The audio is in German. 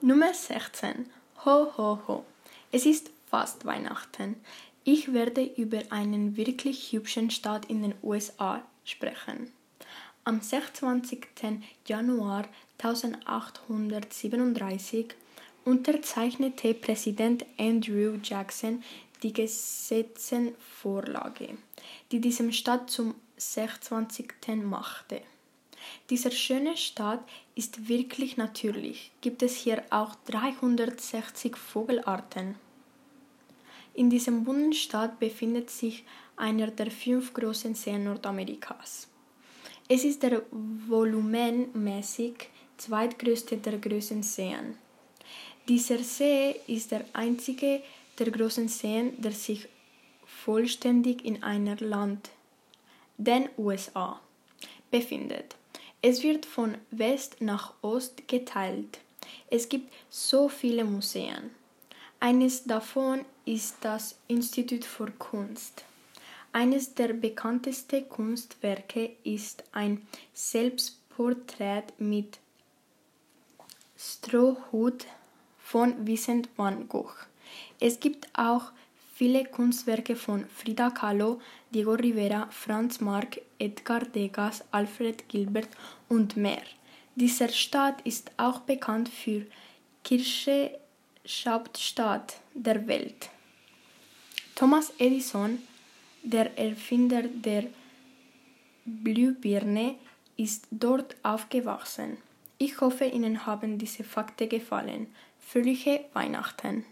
Nummer 16. Ho, ho, ho. Es ist fast Weihnachten. Ich werde über einen wirklich hübschen Staat in den USA sprechen. Am 26. Januar 1837 unterzeichnete Präsident Andrew Jackson die Gesetzenvorlage, die diesem Staat zum 26. machte. Dieser schöne Staat ist wirklich natürlich. Gibt es hier auch 360 Vogelarten. In diesem Bundesstaat befindet sich einer der fünf großen Seen Nordamerikas. Es ist der volumenmäßig zweitgrößte der großen Seen. Dieser See ist der einzige der großen Seen, der sich vollständig in einer Land, den USA, befindet. Es wird von West nach Ost geteilt. Es gibt so viele Museen. Eines davon ist das Institut für Kunst. Eines der bekanntesten Kunstwerke ist ein Selbstporträt mit Strohhut von Vincent van Gogh. Es gibt auch viele Kunstwerke von Frida Kahlo, Diego Rivera, Franz Marc, Edgar Degas, Alfred Gilbert und mehr. Dieser Stadt ist auch bekannt für Kirche Hauptstadt der Welt. Thomas Edison, der Erfinder der Glühbirne, ist dort aufgewachsen. Ich hoffe, Ihnen haben diese Fakten gefallen. Fröhliche Weihnachten!